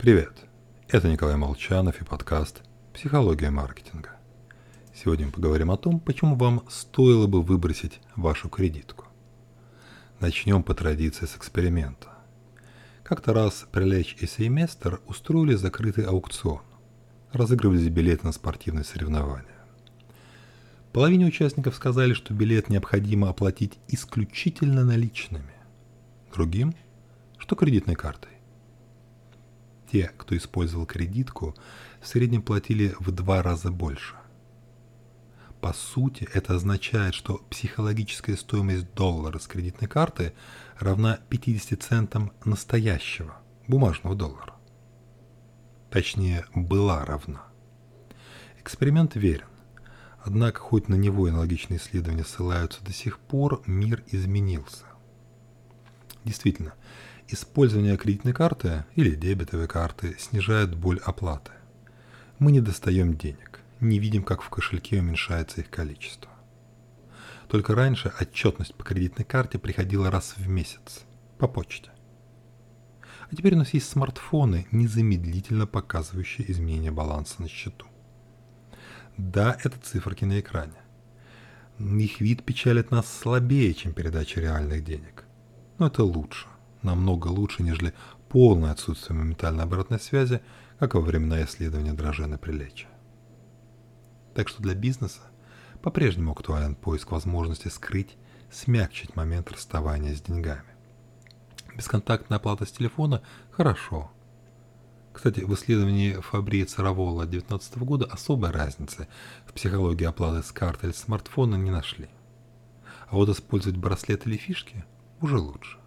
Привет! Это Николай Молчанов и подкаст «Психология маркетинга». Сегодня мы поговорим о том, почему вам стоило бы выбросить вашу кредитку. Начнем по традиции с эксперимента. Как-то раз Прилечь и Сейместер устроили закрытый аукцион. Разыгрывались билеты на спортивные соревнования. Половине участников сказали, что билет необходимо оплатить исключительно наличными. Другим, что кредитной картой. Те, кто использовал кредитку, в среднем платили в два раза больше. По сути, это означает, что психологическая стоимость доллара с кредитной карты равна 50 центам настоящего, бумажного доллара. Точнее, была равна. Эксперимент верен. Однако, хоть на него аналогичные исследования ссылаются до сих пор, мир изменился. Действительно, использование кредитной карты или дебетовой карты снижает боль оплаты. Мы не достаем денег, не видим, как в кошельке уменьшается их количество. Только раньше отчетность по кредитной карте приходила раз в месяц, по почте. А теперь у нас есть смартфоны, незамедлительно показывающие изменение баланса на счету. Да, это циферки на экране. Их вид печалит нас слабее, чем передача реальных денег. Но это лучше, намного лучше, нежели полное отсутствие моментальной обратной связи, как во времена исследования Дрожена Прилечия. Так что для бизнеса по-прежнему актуален поиск возможности скрыть, смягчить момент расставания с деньгами. Бесконтактная оплата с телефона – хорошо – кстати, в исследовании Фабрии Царовола 2019 года особой разницы в психологии оплаты с карты или смартфона не нашли. А вот использовать браслет или фишки уже лучше.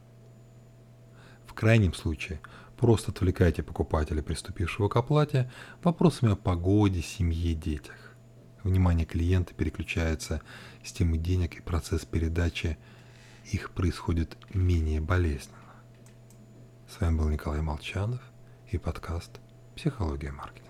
Крайнем случае, просто отвлекайте покупателя, приступившего к оплате, вопросами о погоде, семье, детях. Внимание клиента переключается с темы денег и процесс передачи их происходит менее болезненно. С вами был Николай Молчанов и подкаст «Психология маркетинга».